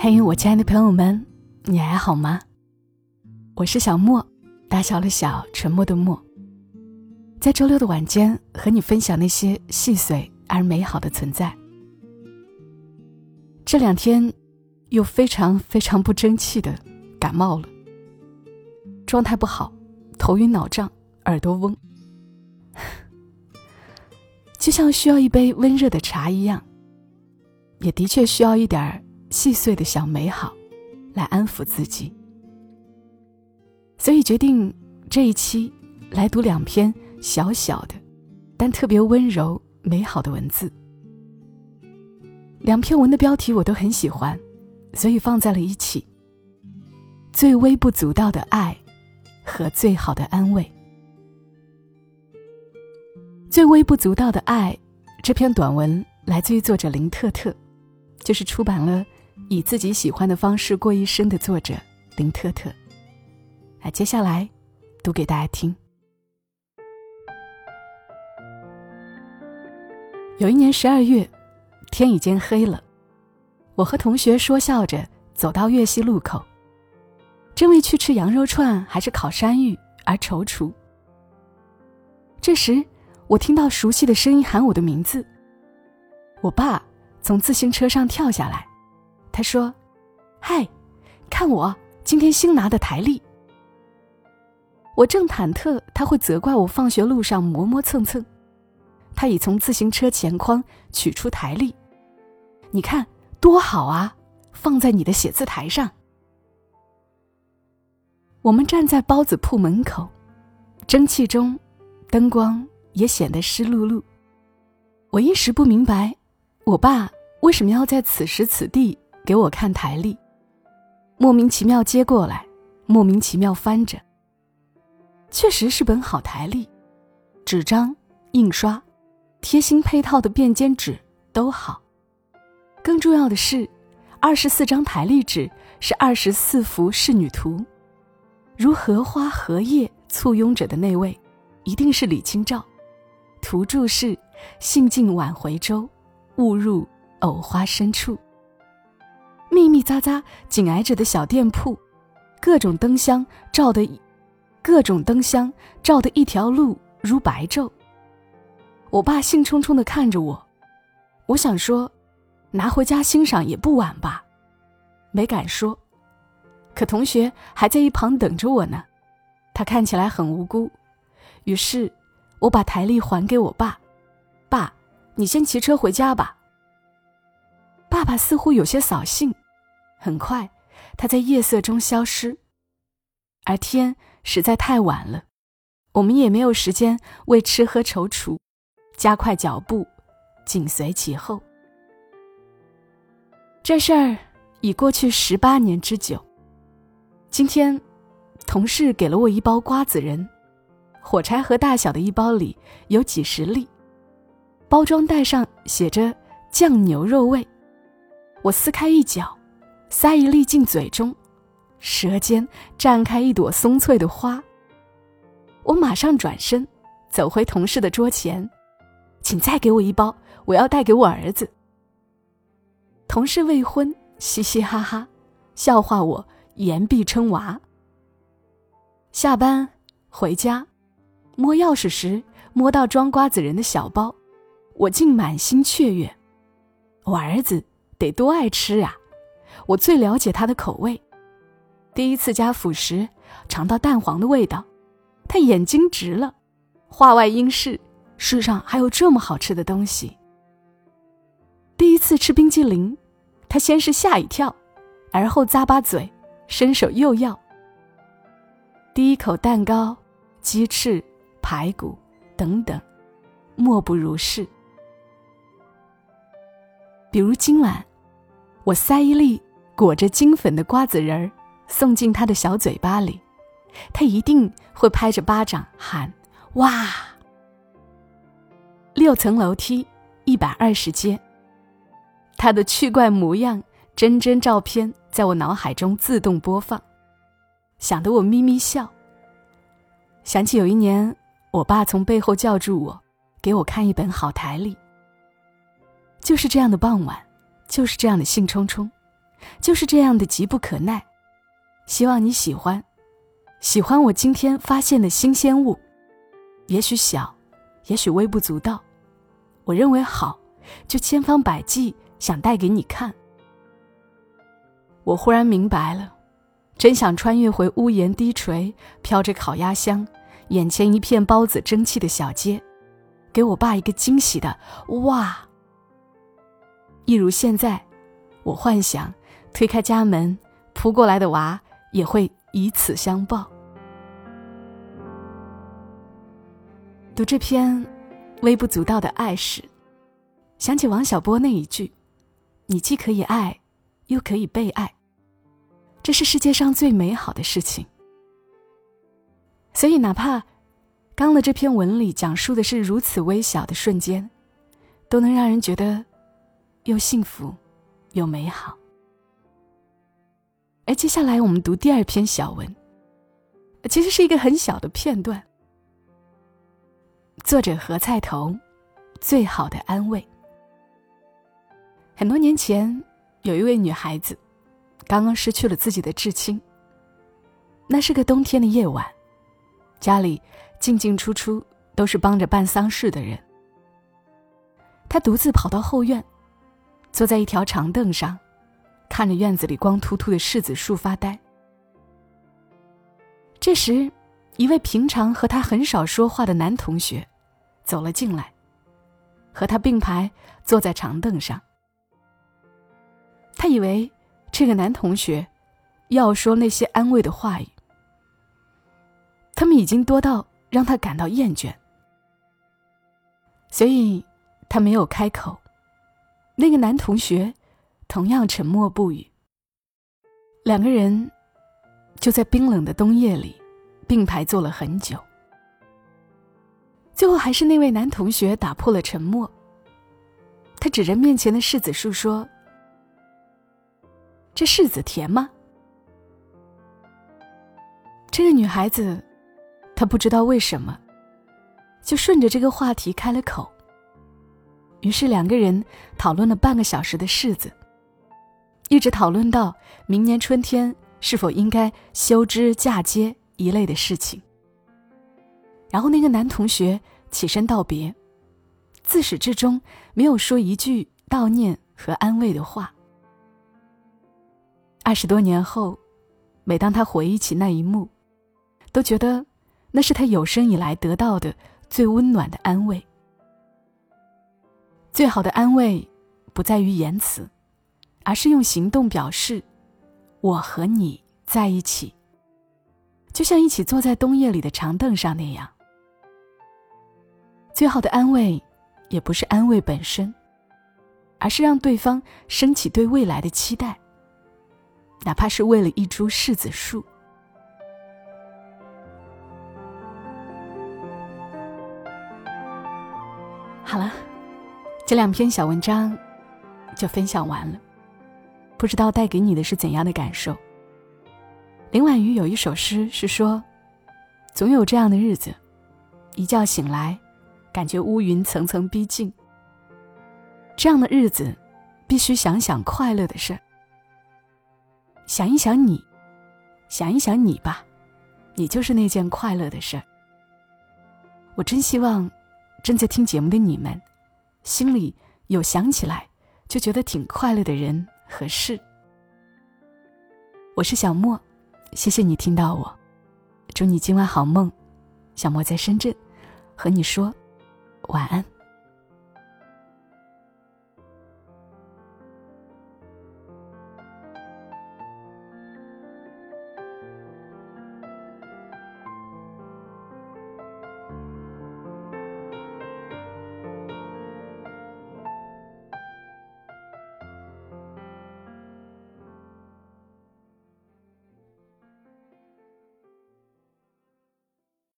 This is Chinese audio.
嘿，我亲爱的朋友们，你还好吗？我是小莫，大小的小，沉默的默。在周六的晚间，和你分享那些细碎而美好的存在。这两天，又非常非常不争气的感冒了，状态不好，头晕脑胀，耳朵嗡，就像需要一杯温热的茶一样，也的确需要一点儿。细碎的小美好，来安抚自己。所以决定这一期来读两篇小小的，但特别温柔美好的文字。两篇文的标题我都很喜欢，所以放在了一起。最微不足道的爱，和最好的安慰。最微不足道的爱，这篇短文来自于作者林特特，就是出版了。以自己喜欢的方式过一生的作者林特特，啊，接下来读给大家听。有一年十二月，天已经黑了，我和同学说笑着走到岳西路口，正为去吃羊肉串还是烤山芋而踌躇。这时，我听到熟悉的声音喊我的名字，我爸从自行车上跳下来。他说：“嗨，看我今天新拿的台历。”我正忐忑他会责怪我放学路上磨磨蹭蹭，他已从自行车前筐取出台历，你看多好啊，放在你的写字台上。我们站在包子铺门口，蒸汽中，灯光也显得湿漉漉。我一时不明白，我爸为什么要在此时此地。给我看台历，莫名其妙接过来，莫名其妙翻着。确实是本好台历，纸张、印刷、贴心配套的便笺纸都好。更重要的是，二十四张台历纸是二十四幅仕女图，如荷花荷叶簇拥着的那位，一定是李清照。图注是：兴尽晚回舟，误入藕花深处。密匝匝紧挨着的小店铺，各种灯箱照的，各种灯箱照的一条路如白昼。我爸兴冲冲地看着我，我想说，拿回家欣赏也不晚吧，没敢说。可同学还在一旁等着我呢，他看起来很无辜。于是，我把台历还给我爸，爸，你先骑车回家吧。爸爸似乎有些扫兴，很快，他在夜色中消失。而天实在太晚了，我们也没有时间为吃喝踌躇，加快脚步，紧随其后。这事儿已过去十八年之久。今天，同事给了我一包瓜子仁，火柴盒大小的一包里有几十粒，包装袋上写着“酱牛肉味”。我撕开一角，塞一粒进嘴中，舌尖绽开一朵松脆的花。我马上转身，走回同事的桌前，请再给我一包，我要带给我儿子。同事未婚，嘻嘻哈哈，笑话我言必称娃。下班回家，摸钥匙时摸到装瓜子仁的小包，我竟满心雀跃。我儿子。得多爱吃呀！我最了解他的口味。第一次加辅食，尝到蛋黄的味道，他眼睛直了。话外音是：世上还有这么好吃的东西。第一次吃冰激凌，他先是吓一跳，而后咂巴嘴，伸手又要。第一口蛋糕、鸡翅、排骨等等，莫不如是。比如今晚。我塞一粒裹着金粉的瓜子仁儿送进他的小嘴巴里，他一定会拍着巴掌喊：“哇！”六层楼梯，一百二十阶。他的趣怪模样，真真照片在我脑海中自动播放，想得我咪咪笑。想起有一年，我爸从背后叫住我，给我看一本好台历。就是这样的傍晚。就是这样的兴冲冲，就是这样的急不可耐。希望你喜欢，喜欢我今天发现的新鲜物，也许小，也许微不足道，我认为好，就千方百计想带给你看。我忽然明白了，真想穿越回屋檐低垂、飘着烤鸭香、眼前一片包子蒸汽的小街，给我爸一个惊喜的哇！一如现在，我幻想推开家门，扑过来的娃也会以此相报。读这篇微不足道的爱时，想起王小波那一句：“你既可以爱，又可以被爱。”这是世界上最美好的事情。所以，哪怕刚的这篇文里讲述的是如此微小的瞬间，都能让人觉得又幸福又美好。而接下来我们读第二篇小文，其实是一个很小的片段。作者何菜头，最好的安慰。很多年前，有一位女孩子。刚刚失去了自己的至亲。那是个冬天的夜晚，家里进进出出都是帮着办丧事的人。他独自跑到后院，坐在一条长凳上，看着院子里光秃秃的柿子树发呆。这时，一位平常和他很少说话的男同学走了进来，和他并排坐在长凳上。他以为。这个男同学要说那些安慰的话语，他们已经多到让他感到厌倦，所以他没有开口。那个男同学同样沉默不语。两个人就在冰冷的冬夜里并排坐了很久，最后还是那位男同学打破了沉默。他指着面前的柿子树说。这柿子甜吗？这个女孩子，她不知道为什么，就顺着这个话题开了口。于是两个人讨论了半个小时的柿子，一直讨论到明年春天是否应该修枝嫁接一类的事情。然后那个男同学起身道别，自始至终没有说一句悼念和安慰的话。二十多年后，每当他回忆起那一幕，都觉得那是他有生以来得到的最温暖的安慰。最好的安慰，不在于言辞，而是用行动表示我和你在一起，就像一起坐在冬夜里的长凳上那样。最好的安慰，也不是安慰本身，而是让对方升起对未来的期待。哪怕是为了一株柿子树。好了，这两篇小文章就分享完了，不知道带给你的是怎样的感受。林婉瑜有一首诗是说：“总有这样的日子，一觉醒来，感觉乌云层层逼近。这样的日子，必须想想快乐的事儿。”想一想你，想一想你吧，你就是那件快乐的事儿。我真希望正在听节目的你们，心里有想起来就觉得挺快乐的人合适。我是小莫，谢谢你听到我，祝你今晚好梦。小莫在深圳，和你说晚安。